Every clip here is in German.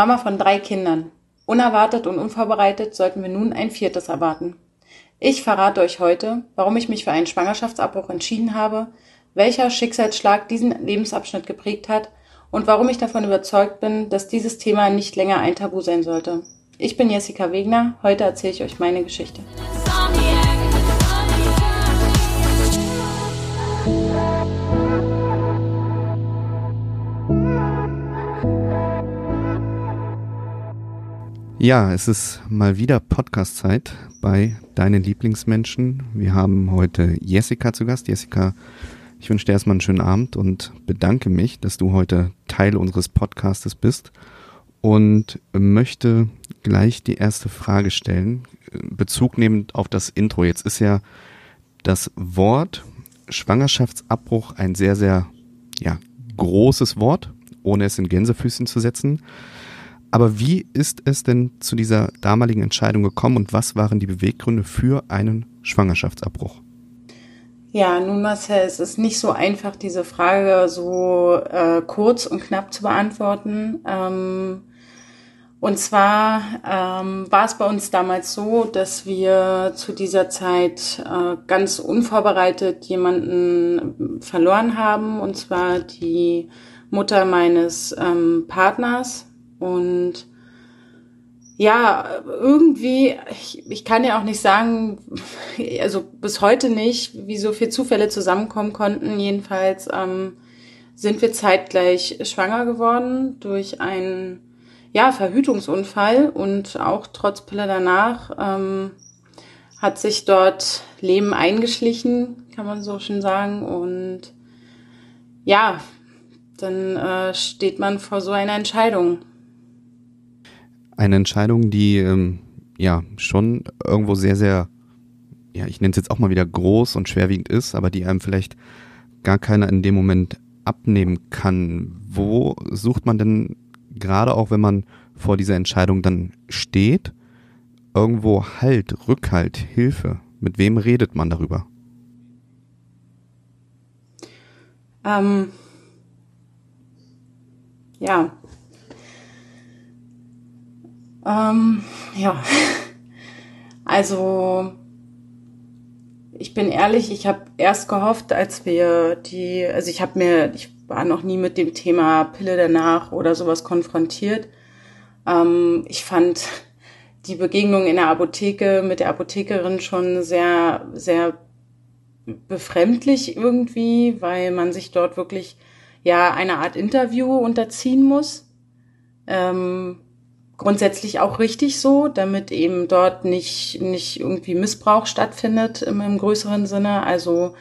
Mama von drei Kindern. Unerwartet und unvorbereitet sollten wir nun ein viertes erwarten. Ich verrate euch heute, warum ich mich für einen Schwangerschaftsabbruch entschieden habe, welcher Schicksalsschlag diesen Lebensabschnitt geprägt hat und warum ich davon überzeugt bin, dass dieses Thema nicht länger ein Tabu sein sollte. Ich bin Jessica Wegner, heute erzähle ich euch meine Geschichte. Ja, es ist mal wieder Podcast-Zeit bei deinen Lieblingsmenschen. Wir haben heute Jessica zu Gast. Jessica, ich wünsche dir erstmal einen schönen Abend und bedanke mich, dass du heute Teil unseres Podcastes bist und möchte gleich die erste Frage stellen, Bezug nehmend auf das Intro. Jetzt ist ja das Wort Schwangerschaftsabbruch ein sehr, sehr ja, großes Wort, ohne es in Gänsefüßchen zu setzen. Aber wie ist es denn zu dieser damaligen Entscheidung gekommen und was waren die Beweggründe für einen Schwangerschaftsabbruch? Ja, nun Marcel, es ist nicht so einfach, diese Frage so äh, kurz und knapp zu beantworten. Ähm, und zwar ähm, war es bei uns damals so, dass wir zu dieser Zeit äh, ganz unvorbereitet jemanden verloren haben, und zwar die Mutter meines ähm, Partners, und ja, irgendwie, ich, ich kann ja auch nicht sagen, also bis heute nicht, wie so viele Zufälle zusammenkommen konnten. Jedenfalls ähm, sind wir zeitgleich schwanger geworden durch einen ja, Verhütungsunfall und auch trotz Pille danach ähm, hat sich dort Leben eingeschlichen, kann man so schön sagen. Und ja, dann äh, steht man vor so einer Entscheidung eine Entscheidung, die ähm, ja schon irgendwo sehr, sehr, ja, ich nenne es jetzt auch mal wieder groß und schwerwiegend ist, aber die einem vielleicht gar keiner in dem Moment abnehmen kann. Wo sucht man denn gerade auch, wenn man vor dieser Entscheidung dann steht, irgendwo Halt, Rückhalt, Hilfe? Mit wem redet man darüber? Ähm, ja, ähm, ja, also ich bin ehrlich, ich habe erst gehofft, als wir die, also ich habe mir, ich war noch nie mit dem Thema Pille danach oder sowas konfrontiert. Ähm, ich fand die Begegnung in der Apotheke mit der Apothekerin schon sehr, sehr befremdlich irgendwie, weil man sich dort wirklich ja eine Art Interview unterziehen muss. Ähm, grundsätzlich auch richtig so, damit eben dort nicht, nicht irgendwie Missbrauch stattfindet im, im größeren Sinne. Also,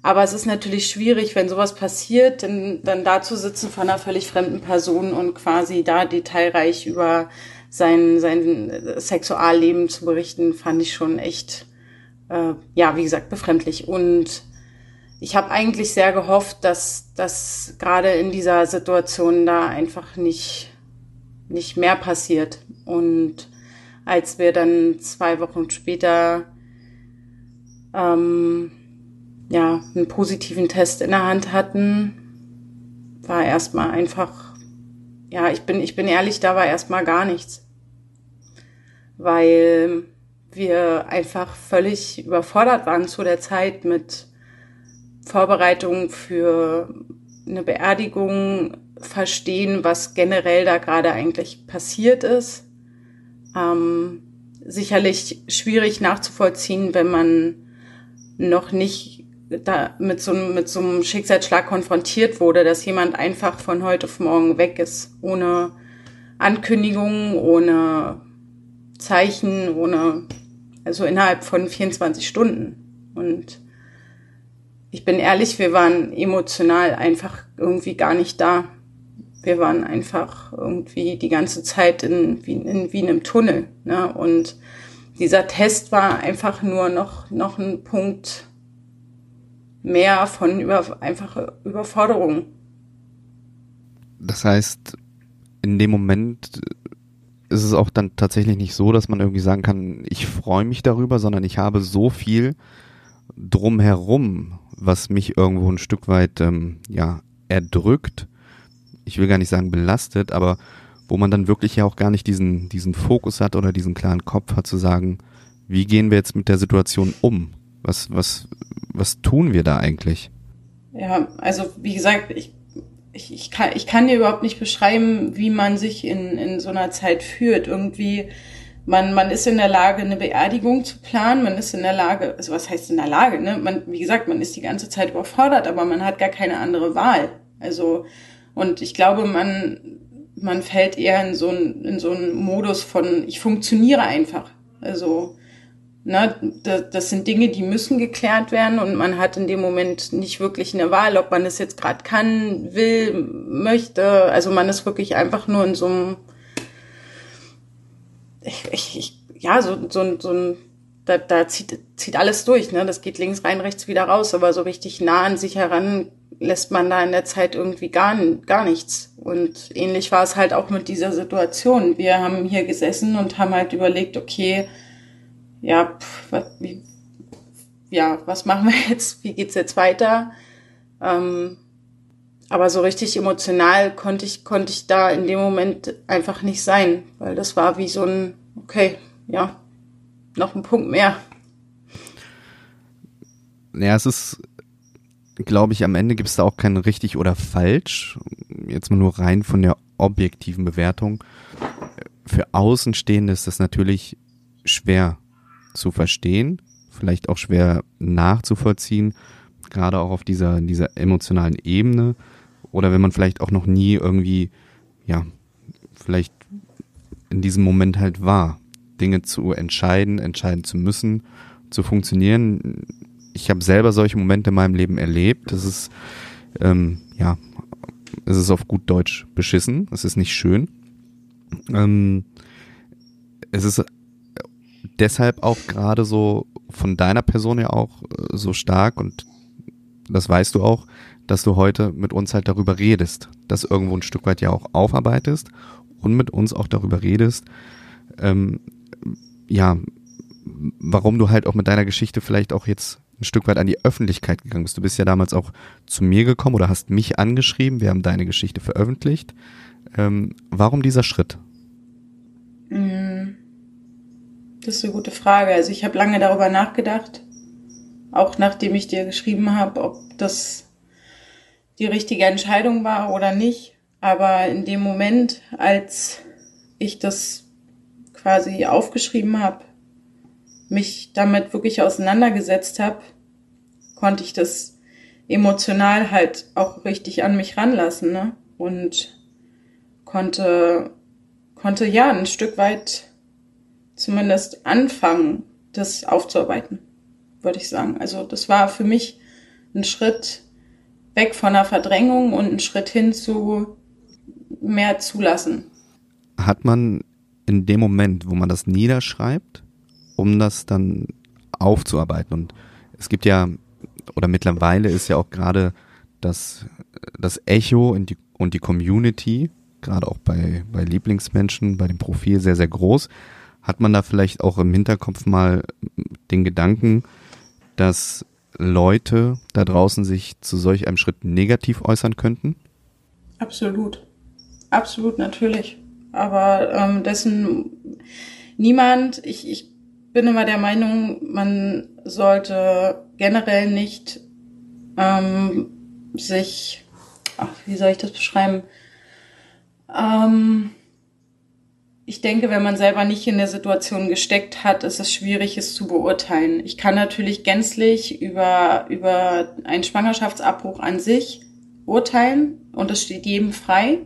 aber es ist natürlich schwierig, wenn sowas passiert, dann, dann da zu sitzen von einer völlig fremden Person und quasi da detailreich über sein, sein Sexualleben zu berichten, fand ich schon echt, äh, ja, wie gesagt, befremdlich. Und ich habe eigentlich sehr gehofft, dass dass gerade in dieser Situation da einfach nicht nicht mehr passiert. Und als wir dann zwei Wochen später ähm, ja, einen positiven Test in der Hand hatten, war erstmal einfach, ja, ich bin, ich bin ehrlich, da war erstmal gar nichts. Weil wir einfach völlig überfordert waren zu der Zeit mit Vorbereitungen für eine Beerdigung, verstehen, was generell da gerade eigentlich passiert ist. Ähm, sicherlich schwierig nachzuvollziehen, wenn man noch nicht da mit so, mit so einem Schicksalsschlag konfrontiert wurde, dass jemand einfach von heute auf morgen weg ist, ohne Ankündigung, ohne Zeichen, ohne, also innerhalb von 24 Stunden. Und ich bin ehrlich, wir waren emotional einfach irgendwie gar nicht da wir waren einfach irgendwie die ganze Zeit in, wie, in, wie in einem Tunnel. Ne? Und dieser Test war einfach nur noch, noch ein Punkt mehr von über, einfach Überforderung. Das heißt, in dem Moment ist es auch dann tatsächlich nicht so, dass man irgendwie sagen kann, ich freue mich darüber, sondern ich habe so viel drumherum, was mich irgendwo ein Stück weit ähm, ja erdrückt, ich will gar nicht sagen belastet, aber wo man dann wirklich ja auch gar nicht diesen, diesen Fokus hat oder diesen klaren Kopf hat zu sagen, wie gehen wir jetzt mit der Situation um? Was, was, was tun wir da eigentlich? Ja, also wie gesagt, ich, ich, ich, kann, ich kann dir überhaupt nicht beschreiben, wie man sich in, in so einer Zeit führt. Irgendwie, man, man ist in der Lage, eine Beerdigung zu planen, man ist in der Lage, also was heißt in der Lage, ne? Man, wie gesagt, man ist die ganze Zeit überfordert, aber man hat gar keine andere Wahl. Also, und ich glaube, man, man fällt eher in so einen, in so einen Modus von, ich funktioniere einfach. Also, Ne, das sind Dinge, die müssen geklärt werden und man hat in dem Moment nicht wirklich eine Wahl, ob man es jetzt gerade kann, will, möchte. Also man ist wirklich einfach nur in so einem, ich, ich, ich, ja, so, so, so ein, da, da zieht, zieht alles durch. Ne? Das geht links rein, rechts wieder raus, aber so richtig nah an sich heran lässt man da in der Zeit irgendwie gar, gar nichts. Und ähnlich war es halt auch mit dieser Situation. Wir haben hier gesessen und haben halt überlegt, okay, ja, pff, was, wie, ja, was machen wir jetzt? Wie geht's jetzt weiter? Ähm, aber so richtig emotional konnte ich, konnte ich da in dem Moment einfach nicht sein, weil das war wie so ein, okay, ja, noch ein Punkt mehr. Ja, es ist, glaube ich, am Ende gibt es da auch kein richtig oder falsch. Jetzt mal nur rein von der objektiven Bewertung. Für Außenstehende ist das natürlich schwer zu verstehen, vielleicht auch schwer nachzuvollziehen, gerade auch auf dieser, dieser emotionalen Ebene. Oder wenn man vielleicht auch noch nie irgendwie, ja, vielleicht in diesem Moment halt war, Dinge zu entscheiden, entscheiden zu müssen, zu funktionieren. Ich habe selber solche Momente in meinem Leben erlebt. Das ist, ähm, ja, es ist auf gut Deutsch beschissen. Es ist nicht schön. Ähm, es ist deshalb auch gerade so von deiner Person ja auch äh, so stark und das weißt du auch, dass du heute mit uns halt darüber redest, das irgendwo ein Stück weit ja auch aufarbeitest und mit uns auch darüber redest, ähm, ja, warum du halt auch mit deiner Geschichte vielleicht auch jetzt ein Stück weit an die Öffentlichkeit gegangen bist. Du bist ja damals auch zu mir gekommen oder hast mich angeschrieben, wir haben deine Geschichte veröffentlicht. Ähm, warum dieser Schritt? Mhm. Das ist eine gute Frage. Also ich habe lange darüber nachgedacht, auch nachdem ich dir geschrieben habe, ob das die richtige Entscheidung war oder nicht. Aber in dem Moment, als ich das quasi aufgeschrieben habe, mich damit wirklich auseinandergesetzt habe, konnte ich das emotional halt auch richtig an mich ranlassen, ne? Und konnte, konnte ja ein Stück weit zumindest anfangen, das aufzuarbeiten, würde ich sagen. Also das war für mich ein Schritt weg von der Verdrängung und ein Schritt hin zu mehr zulassen. Hat man in dem Moment, wo man das niederschreibt, um das dann aufzuarbeiten und es gibt ja, oder mittlerweile ist ja auch gerade das, das Echo und die, und die Community, gerade auch bei, bei Lieblingsmenschen, bei dem Profil sehr, sehr groß. Hat man da vielleicht auch im Hinterkopf mal den Gedanken, dass Leute da draußen sich zu solch einem Schritt negativ äußern könnten? Absolut. Absolut, natürlich. Aber ähm, dessen niemand, ich, ich bin immer der Meinung, man sollte generell nicht ähm, sich, ach, wie soll ich das beschreiben? Ähm, ich denke, wenn man selber nicht in der Situation gesteckt hat, ist es schwierig, es zu beurteilen. Ich kann natürlich gänzlich über, über einen Schwangerschaftsabbruch an sich urteilen und es steht jedem frei.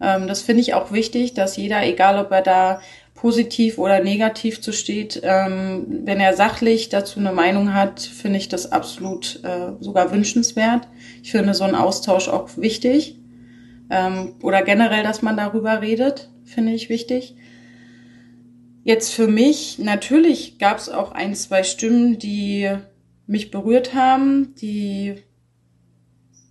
Ähm, das finde ich auch wichtig, dass jeder, egal ob er da positiv oder negativ zu steht, ähm, wenn er sachlich dazu eine Meinung hat, finde ich das absolut äh, sogar wünschenswert. Ich finde so einen Austausch auch wichtig. Ähm, oder generell, dass man darüber redet finde ich wichtig. Jetzt für mich, natürlich gab es auch ein, zwei Stimmen, die mich berührt haben, die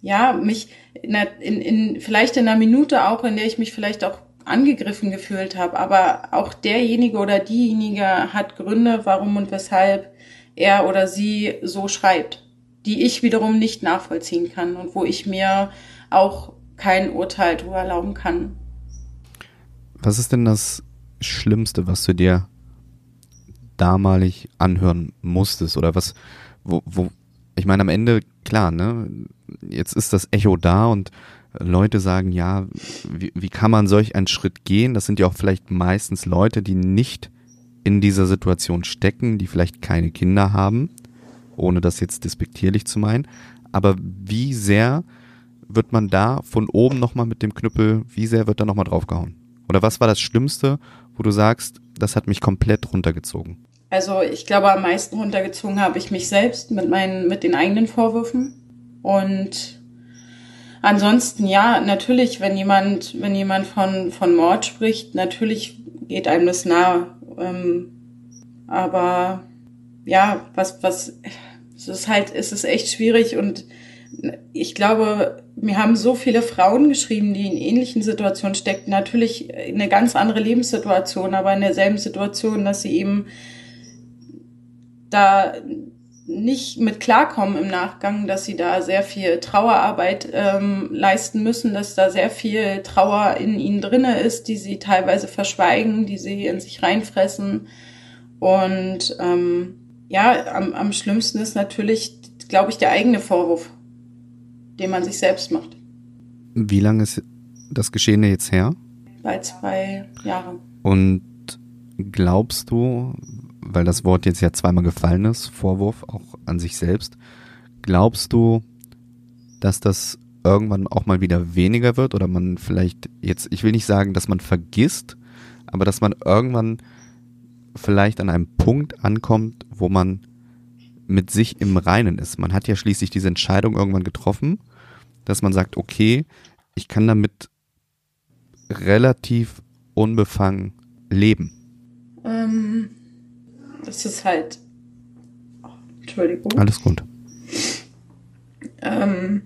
ja mich in, in, in vielleicht in einer Minute auch, in der ich mich vielleicht auch angegriffen gefühlt habe, aber auch derjenige oder diejenige hat Gründe, warum und weshalb er oder sie so schreibt, die ich wiederum nicht nachvollziehen kann und wo ich mir auch kein Urteil drüber erlauben kann. Was ist denn das Schlimmste, was du dir damalig anhören musstest? Oder was, wo, wo, ich meine, am Ende, klar, ne, jetzt ist das Echo da und Leute sagen, ja, wie, wie kann man solch einen Schritt gehen? Das sind ja auch vielleicht meistens Leute, die nicht in dieser Situation stecken, die vielleicht keine Kinder haben, ohne das jetzt despektierlich zu meinen. Aber wie sehr wird man da von oben nochmal mit dem Knüppel, wie sehr wird da nochmal draufgehauen? Oder was war das Schlimmste, wo du sagst, das hat mich komplett runtergezogen? Also ich glaube, am meisten runtergezogen habe ich mich selbst mit meinen, mit den eigenen Vorwürfen. Und ansonsten, ja, natürlich, wenn jemand, wenn jemand von, von Mord spricht, natürlich geht einem das nahe. Ähm, aber ja, was, was, es ist halt, es ist echt schwierig und ich glaube, mir haben so viele Frauen geschrieben, die in ähnlichen Situationen steckten. Natürlich eine ganz andere Lebenssituation, aber in derselben Situation, dass sie eben da nicht mit klarkommen im Nachgang, dass sie da sehr viel Trauerarbeit ähm, leisten müssen, dass da sehr viel Trauer in ihnen drinne ist, die sie teilweise verschweigen, die sie in sich reinfressen. Und ähm, ja, am, am schlimmsten ist natürlich, glaube ich, der eigene Vorwurf, den man sich selbst macht. Wie lange ist das Geschehene jetzt her? Bei zwei Jahren. Und glaubst du, weil das Wort jetzt ja zweimal gefallen ist, Vorwurf auch an sich selbst, glaubst du, dass das irgendwann auch mal wieder weniger wird oder man vielleicht jetzt, ich will nicht sagen, dass man vergisst, aber dass man irgendwann vielleicht an einem Punkt ankommt, wo man mit sich im Reinen ist. Man hat ja schließlich diese Entscheidung irgendwann getroffen, dass man sagt, okay, ich kann damit relativ unbefangen leben. Ähm, das ist halt. Oh, Entschuldigung. Alles gut. Ähm,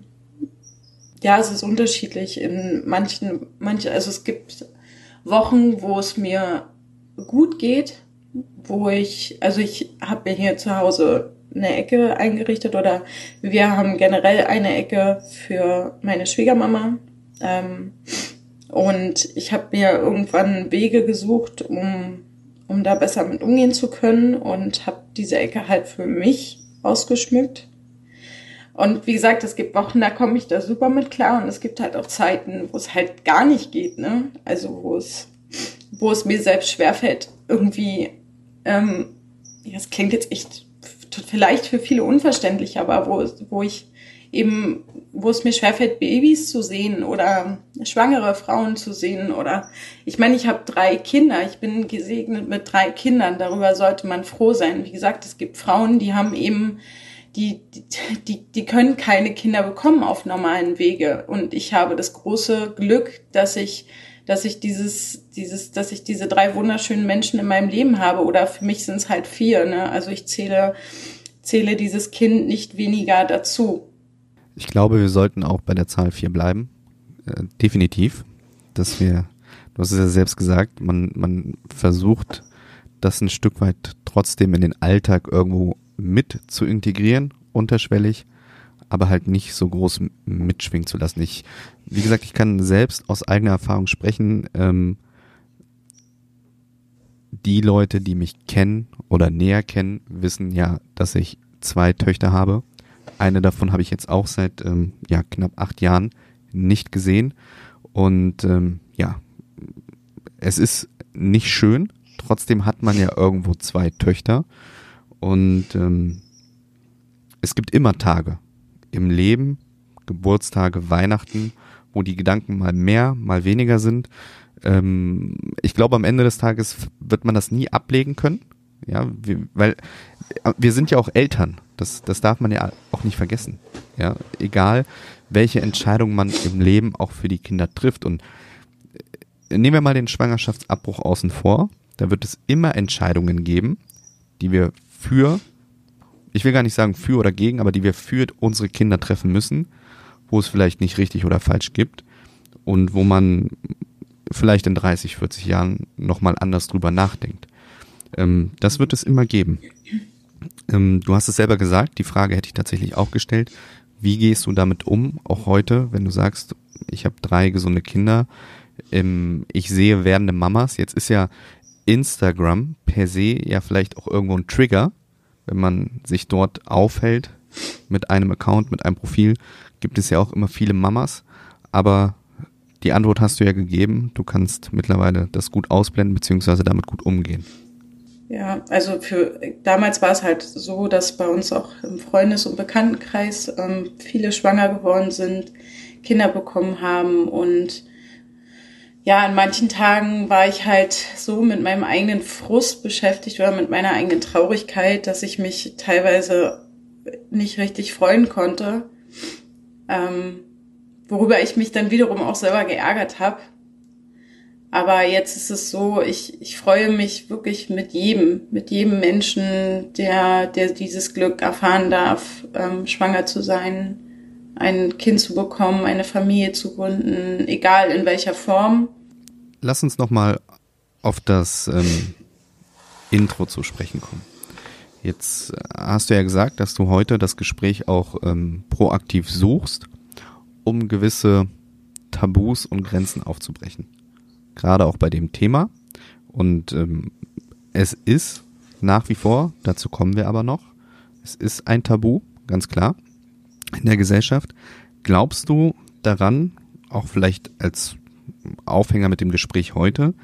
ja, es ist unterschiedlich. In manchen, manche, also es gibt Wochen, wo es mir gut geht, wo ich, also ich habe mir hier zu Hause eine Ecke eingerichtet oder wir haben generell eine Ecke für meine Schwiegermama. Ähm, und ich habe mir irgendwann Wege gesucht, um um da besser mit umgehen zu können und habe diese Ecke halt für mich ausgeschmückt. Und wie gesagt, es gibt Wochen, da komme ich da super mit klar und es gibt halt auch Zeiten, wo es halt gar nicht geht, ne? Also wo es, wo es mir selbst schwerfällt, irgendwie, ähm, ja, es klingt jetzt echt vielleicht für viele unverständlich, aber wo, wo ich eben, wo es mir schwerfällt, Babys zu sehen oder schwangere Frauen zu sehen oder ich meine, ich habe drei Kinder, ich bin gesegnet mit drei Kindern, darüber sollte man froh sein. Wie gesagt, es gibt Frauen, die haben eben die, die, die können keine Kinder bekommen auf normalen Wege. Und ich habe das große Glück, dass ich, dass ich dieses, dieses, dass ich diese drei wunderschönen Menschen in meinem Leben habe. Oder für mich sind es halt vier. Ne? Also ich zähle, zähle dieses Kind nicht weniger dazu. Ich glaube, wir sollten auch bei der Zahl 4 bleiben. Äh, definitiv. Dass wir, du hast es ja selbst gesagt, man, man versucht, das ein Stück weit trotzdem in den Alltag irgendwo mit zu integrieren, unterschwellig, aber halt nicht so groß mitschwingen zu lassen. Ich, wie gesagt, ich kann selbst aus eigener Erfahrung sprechen. Ähm, die Leute, die mich kennen oder näher kennen, wissen ja, dass ich zwei Töchter habe eine davon habe ich jetzt auch seit ähm, ja, knapp acht Jahren nicht gesehen. Und ähm, ja, es ist nicht schön. Trotzdem hat man ja irgendwo zwei Töchter. Und ähm, es gibt immer Tage im Leben, Geburtstage, Weihnachten, wo die Gedanken mal mehr, mal weniger sind. Ähm, ich glaube, am Ende des Tages wird man das nie ablegen können. Ja, wir, weil äh, wir sind ja auch Eltern. Das, das darf man ja auch nicht vergessen. Ja, egal welche Entscheidung man im Leben auch für die Kinder trifft. Und äh, nehmen wir mal den Schwangerschaftsabbruch außen vor. Da wird es immer Entscheidungen geben, die wir für, ich will gar nicht sagen für oder gegen, aber die wir für unsere Kinder treffen müssen, wo es vielleicht nicht richtig oder falsch gibt und wo man vielleicht in 30, 40 Jahren nochmal anders drüber nachdenkt. Ähm, das wird es immer geben. Ähm, du hast es selber gesagt, die Frage hätte ich tatsächlich auch gestellt. Wie gehst du damit um, auch heute, wenn du sagst, ich habe drei gesunde Kinder? im, ich sehe werdende Mamas. Jetzt ist ja Instagram per se ja vielleicht auch irgendwo ein Trigger, wenn man sich dort aufhält mit einem Account, mit einem Profil, gibt es ja auch immer viele Mamas. Aber die Antwort hast du ja gegeben. Du kannst mittlerweile das gut ausblenden, beziehungsweise damit gut umgehen. Ja, also für damals war es halt so, dass bei uns auch im Freundes- und Bekanntenkreis ähm, viele schwanger geworden sind, Kinder bekommen haben und ja, an manchen Tagen war ich halt so mit meinem eigenen Frust beschäftigt oder mit meiner eigenen Traurigkeit, dass ich mich teilweise nicht richtig freuen konnte, ähm, worüber ich mich dann wiederum auch selber geärgert habe. Aber jetzt ist es so, ich, ich freue mich wirklich mit jedem, mit jedem Menschen, der, der dieses Glück erfahren darf, ähm, schwanger zu sein, ein Kind zu bekommen, eine Familie zu gründen, egal in welcher Form. Lass uns nochmal auf das ähm, Intro zu sprechen kommen. Jetzt hast du ja gesagt, dass du heute das Gespräch auch ähm, proaktiv suchst, um gewisse Tabus und Grenzen aufzubrechen gerade auch bei dem Thema. Und ähm, es ist nach wie vor, dazu kommen wir aber noch, es ist ein Tabu, ganz klar, in der Gesellschaft. Glaubst du daran, auch vielleicht als Aufhänger mit dem Gespräch heute,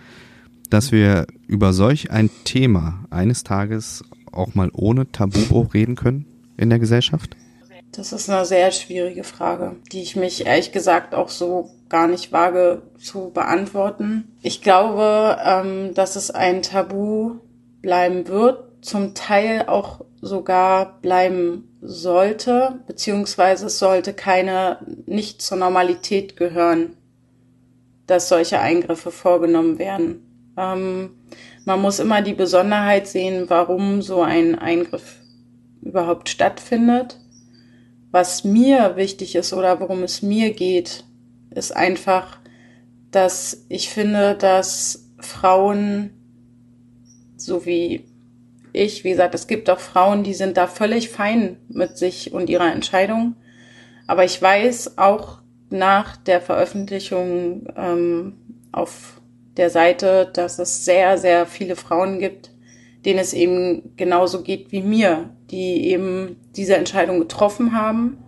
dass wir über solch ein Thema eines Tages auch mal ohne Tabubruch reden können in der Gesellschaft? Das ist eine sehr schwierige Frage, die ich mich ehrlich gesagt auch so gar nicht wage zu beantworten. Ich glaube, ähm, dass es ein Tabu bleiben wird, zum Teil auch sogar bleiben sollte, beziehungsweise es sollte keine, nicht zur Normalität gehören, dass solche Eingriffe vorgenommen werden. Ähm, man muss immer die Besonderheit sehen, warum so ein Eingriff überhaupt stattfindet. Was mir wichtig ist oder worum es mir geht, ist einfach, dass ich finde, dass Frauen, so wie ich, wie gesagt, es gibt auch Frauen, die sind da völlig fein mit sich und ihrer Entscheidung. Aber ich weiß auch nach der Veröffentlichung ähm, auf der Seite, dass es sehr, sehr viele Frauen gibt, denen es eben genauso geht wie mir, die eben diese Entscheidung getroffen haben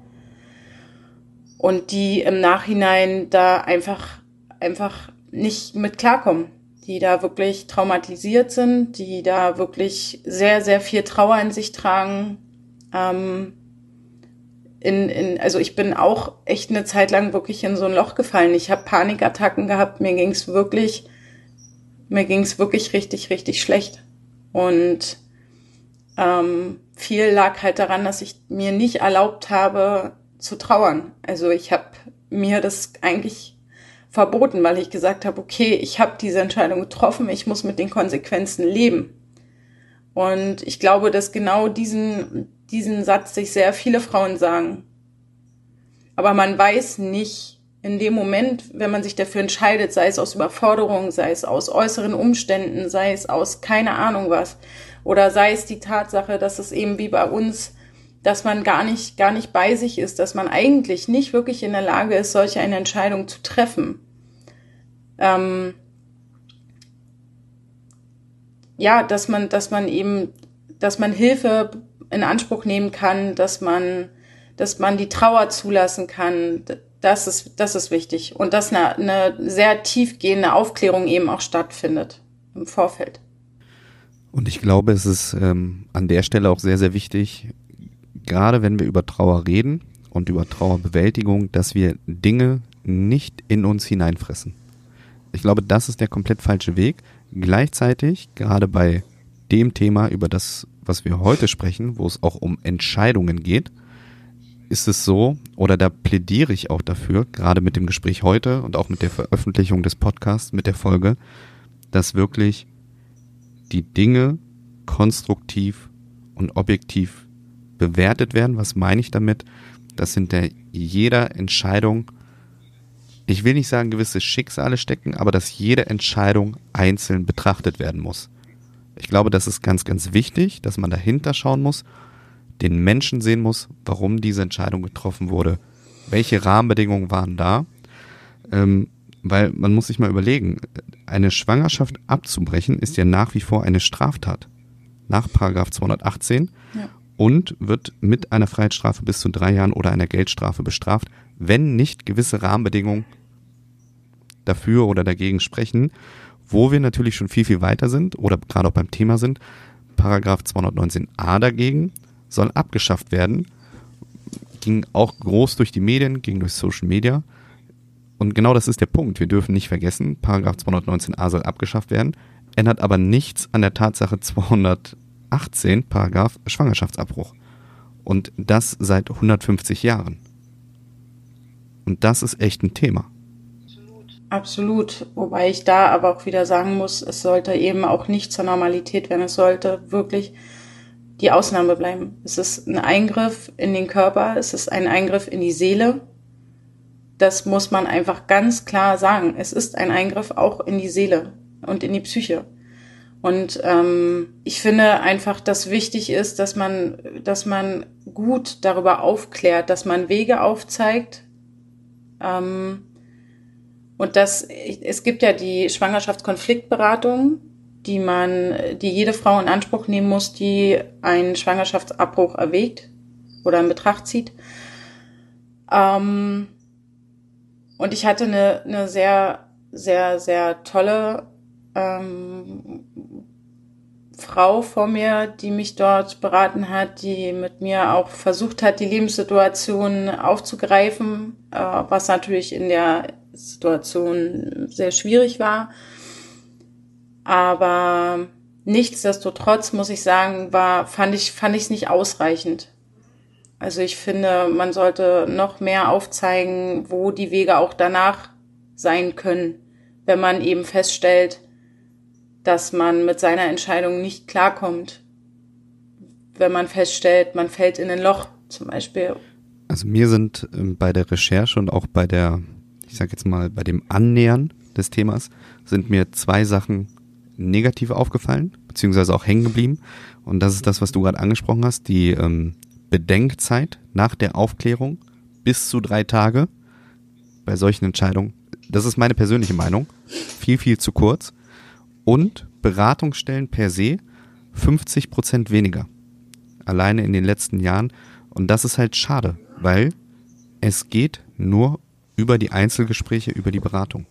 und die im Nachhinein da einfach, einfach nicht mit klarkommen, die da wirklich traumatisiert sind, die da wirklich sehr, sehr viel Trauer in sich tragen. Ähm, in, in, also ich bin auch echt eine Zeit lang wirklich in so ein Loch gefallen. Ich habe Panikattacken gehabt, mir ging's wirklich, mir ging's wirklich richtig, richtig schlecht. Und ähm, viel lag halt daran, dass ich mir nicht erlaubt habe, zu trauern. Also ich habe mir das eigentlich verboten, weil ich gesagt habe, okay, ich habe diese Entscheidung getroffen, ich muss mit den Konsequenzen leben. Und ich glaube, dass genau diesen, diesen Satz sich sehr viele Frauen sagen. Aber man weiß nicht in dem Moment, wenn man sich dafür entscheidet, sei es aus Überforderung, sei es aus äußeren Umständen, sei es aus keine Ahnung was, oder sei es die Tatsache, dass es eben wie bei uns dass man gar nicht, gar nicht bei sich ist, dass man eigentlich nicht wirklich in der Lage ist, solche eine Entscheidung zu treffen. Ähm, ja, dass man, dass man eben, dass man Hilfe in Anspruch nehmen kann, dass man, dass man die Trauer zulassen kann, das ist, das ist wichtig. Und dass eine, eine sehr tiefgehende Aufklärung eben auch stattfindet im Vorfeld. Und ich glaube, es ist ähm, an der Stelle auch sehr, sehr wichtig, gerade wenn wir über Trauer reden und über Trauerbewältigung, dass wir Dinge nicht in uns hineinfressen. Ich glaube, das ist der komplett falsche Weg. Gleichzeitig, gerade bei dem Thema, über das, was wir heute sprechen, wo es auch um Entscheidungen geht, ist es so, oder da plädiere ich auch dafür, gerade mit dem Gespräch heute und auch mit der Veröffentlichung des Podcasts, mit der Folge, dass wirklich die Dinge konstruktiv und objektiv bewertet werden. Was meine ich damit? Dass hinter jeder Entscheidung, ich will nicht sagen gewisse Schicksale stecken, aber dass jede Entscheidung einzeln betrachtet werden muss. Ich glaube, das ist ganz, ganz wichtig, dass man dahinter schauen muss, den Menschen sehen muss, warum diese Entscheidung getroffen wurde, welche Rahmenbedingungen waren da, ähm, Weil man muss sich mal überlegen, eine Schwangerschaft abzubrechen ist ja nach wie vor eine Straftat. Nach Paragraph 218 ja. und wird mit einer Freiheitsstrafe bis zu drei Jahren oder einer Geldstrafe bestraft, wenn nicht gewisse Rahmenbedingungen dafür oder dagegen sprechen, wo wir natürlich schon viel, viel weiter sind oder gerade auch beim Thema sind. Paragraph 219a dagegen soll abgeschafft werden. Ging auch groß durch die Medien, ging durch Social Media. Und genau das ist der Punkt. Wir dürfen nicht vergessen, Paragraph 219a soll abgeschafft werden, ändert aber nichts an der Tatsache 218, Paragraph Schwangerschaftsabbruch. Und das seit 150 Jahren. Und das ist echt ein Thema. Absolut. Wobei ich da aber auch wieder sagen muss, es sollte eben auch nicht zur Normalität werden. Es sollte wirklich die Ausnahme bleiben. Es ist ein Eingriff in den Körper, es ist ein Eingriff in die Seele. Das muss man einfach ganz klar sagen. Es ist ein Eingriff auch in die Seele und in die Psyche. Und ähm, ich finde einfach, dass wichtig ist, dass man, dass man gut darüber aufklärt, dass man Wege aufzeigt, ähm, und das, es gibt ja die Schwangerschaftskonfliktberatung, die man, die jede Frau in Anspruch nehmen muss, die einen Schwangerschaftsabbruch erwägt oder in Betracht zieht. Ähm, und ich hatte eine, eine sehr, sehr, sehr tolle ähm, Frau vor mir, die mich dort beraten hat, die mit mir auch versucht hat, die Lebenssituation aufzugreifen, äh, was natürlich in der Situation sehr schwierig war. Aber nichtsdestotrotz muss ich sagen, war, fand ich, fand ich es nicht ausreichend. Also ich finde, man sollte noch mehr aufzeigen, wo die Wege auch danach sein können, wenn man eben feststellt, dass man mit seiner Entscheidung nicht klarkommt. Wenn man feststellt, man fällt in ein Loch zum Beispiel. Also mir sind ähm, bei der Recherche und auch bei der ich sage jetzt mal, bei dem Annähern des Themas sind mir zwei Sachen negativ aufgefallen, beziehungsweise auch hängen geblieben. Und das ist das, was du gerade angesprochen hast, die ähm, Bedenkzeit nach der Aufklärung bis zu drei Tage bei solchen Entscheidungen. Das ist meine persönliche Meinung. Viel, viel zu kurz. Und Beratungsstellen per se 50 Prozent weniger. Alleine in den letzten Jahren. Und das ist halt schade, weil es geht nur über die Einzelgespräche, über die Beratung.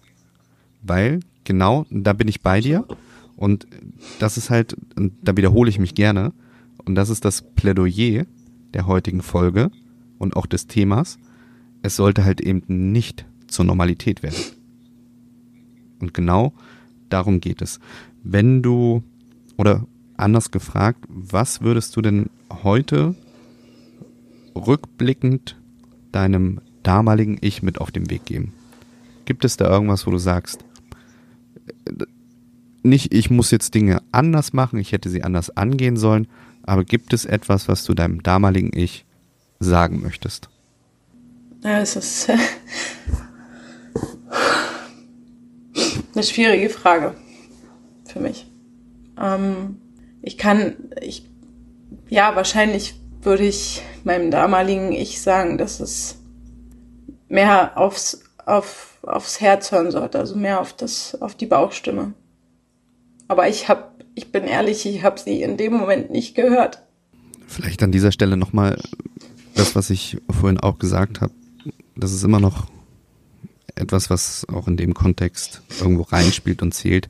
Weil genau, da bin ich bei dir und das ist halt, da wiederhole ich mich gerne und das ist das Plädoyer der heutigen Folge und auch des Themas. Es sollte halt eben nicht zur Normalität werden. Und genau darum geht es. Wenn du, oder anders gefragt, was würdest du denn heute rückblickend deinem damaligen Ich mit auf den Weg geben? Gibt es da irgendwas, wo du sagst, nicht, ich muss jetzt Dinge anders machen, ich hätte sie anders angehen sollen, aber gibt es etwas, was du deinem damaligen Ich sagen möchtest? Ja, es ist äh, eine schwierige Frage für mich. Ähm, ich kann, ich, ja, wahrscheinlich würde ich meinem damaligen Ich sagen, dass es mehr aufs, auf, aufs Herz hören sollte, also mehr auf das, auf die Bauchstimme. Aber ich hab, ich bin ehrlich, ich habe sie in dem Moment nicht gehört. Vielleicht an dieser Stelle nochmal das, was ich vorhin auch gesagt habe. Das ist immer noch etwas, was auch in dem Kontext irgendwo reinspielt und zählt.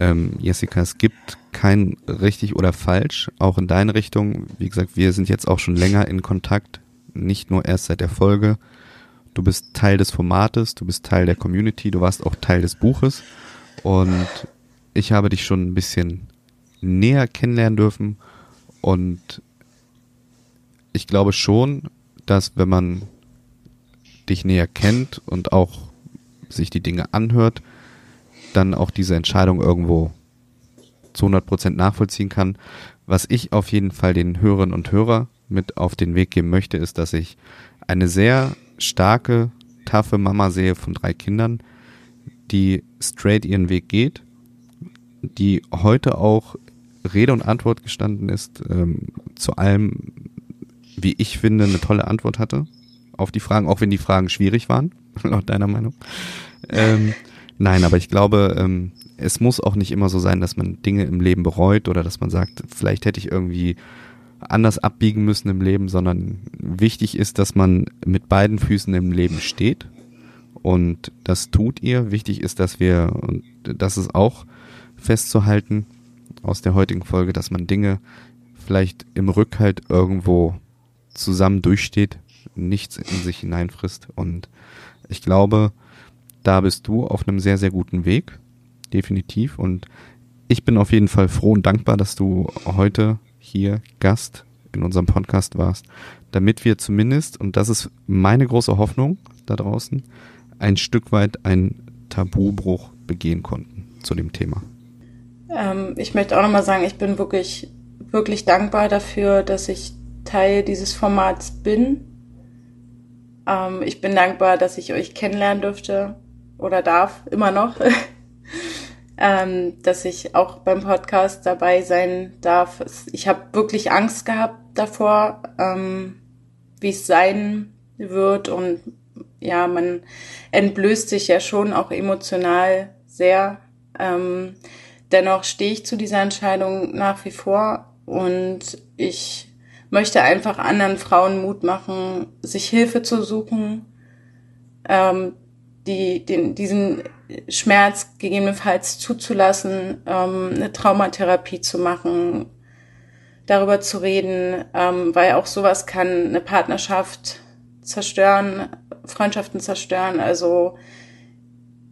Ähm, Jessica, es gibt kein richtig oder falsch, auch in deine Richtung. Wie gesagt, wir sind jetzt auch schon länger in Kontakt, nicht nur erst seit der Folge. Du bist Teil des Formates, du bist Teil der Community, du warst auch Teil des Buches und ich habe dich schon ein bisschen näher kennenlernen dürfen und ich glaube schon, dass wenn man dich näher kennt und auch sich die Dinge anhört, dann auch diese Entscheidung irgendwo zu 100 Prozent nachvollziehen kann. Was ich auf jeden Fall den Hörerinnen und Hörer mit auf den Weg geben möchte, ist, dass ich eine sehr starke, taffe Mama sehe von drei Kindern, die straight ihren Weg geht, die heute auch Rede und Antwort gestanden ist, ähm, zu allem, wie ich finde, eine tolle Antwort hatte auf die Fragen, auch wenn die Fragen schwierig waren, laut deiner Meinung. ähm, nein, aber ich glaube, ähm, es muss auch nicht immer so sein, dass man Dinge im Leben bereut oder dass man sagt, vielleicht hätte ich irgendwie anders abbiegen müssen im Leben, sondern wichtig ist, dass man mit beiden Füßen im Leben steht. Und das tut ihr. Wichtig ist, dass wir, und das ist auch festzuhalten aus der heutigen Folge, dass man Dinge vielleicht im Rückhalt irgendwo zusammen durchsteht, nichts in sich hineinfrisst. Und ich glaube, da bist du auf einem sehr, sehr guten Weg. Definitiv. Und ich bin auf jeden Fall froh und dankbar, dass du heute hier Gast in unserem Podcast warst, damit wir zumindest, und das ist meine große Hoffnung da draußen, ein Stück weit einen Tabubruch begehen konnten zu dem Thema. Ähm, ich möchte auch nochmal sagen, ich bin wirklich, wirklich dankbar dafür, dass ich Teil dieses Formats bin. Ähm, ich bin dankbar, dass ich euch kennenlernen durfte oder darf, immer noch. ähm, dass ich auch beim Podcast dabei sein darf. Ich habe wirklich Angst gehabt davor, ähm, wie es sein wird und ja, man entblößt sich ja schon auch emotional sehr. Ähm, dennoch stehe ich zu dieser Entscheidung nach wie vor und ich möchte einfach anderen Frauen Mut machen, sich Hilfe zu suchen, ähm, die, den, diesen Schmerz gegebenenfalls zuzulassen, ähm, eine Traumatherapie zu machen, darüber zu reden, ähm, weil auch sowas kann eine Partnerschaft zerstören, Freundschaften zerstören. Also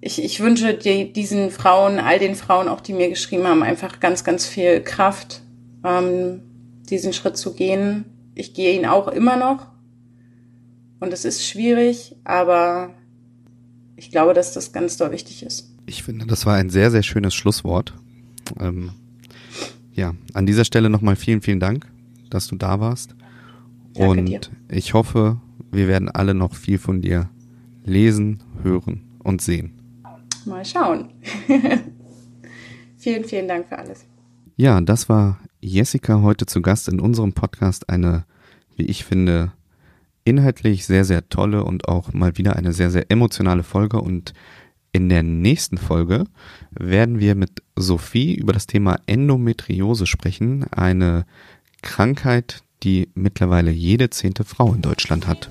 ich, ich wünsche die, diesen Frauen, all den Frauen, auch die mir geschrieben haben, einfach ganz, ganz viel Kraft, ähm, diesen Schritt zu gehen. Ich gehe ihn auch immer noch. Und es ist schwierig, aber ich glaube, dass das ganz doll wichtig ist. Ich finde, das war ein sehr, sehr schönes Schlusswort. Ähm, ja, an dieser Stelle nochmal vielen, vielen Dank, dass du da warst. Danke Und dir. ich hoffe, wir werden alle noch viel von dir lesen, hören und sehen. Mal schauen. vielen, vielen Dank für alles. Ja, das war Jessica heute zu Gast in unserem Podcast. Eine, wie ich finde, inhaltlich sehr, sehr tolle und auch mal wieder eine sehr, sehr emotionale Folge. Und in der nächsten Folge werden wir mit Sophie über das Thema Endometriose sprechen. Eine Krankheit, die mittlerweile jede zehnte Frau in Deutschland hat.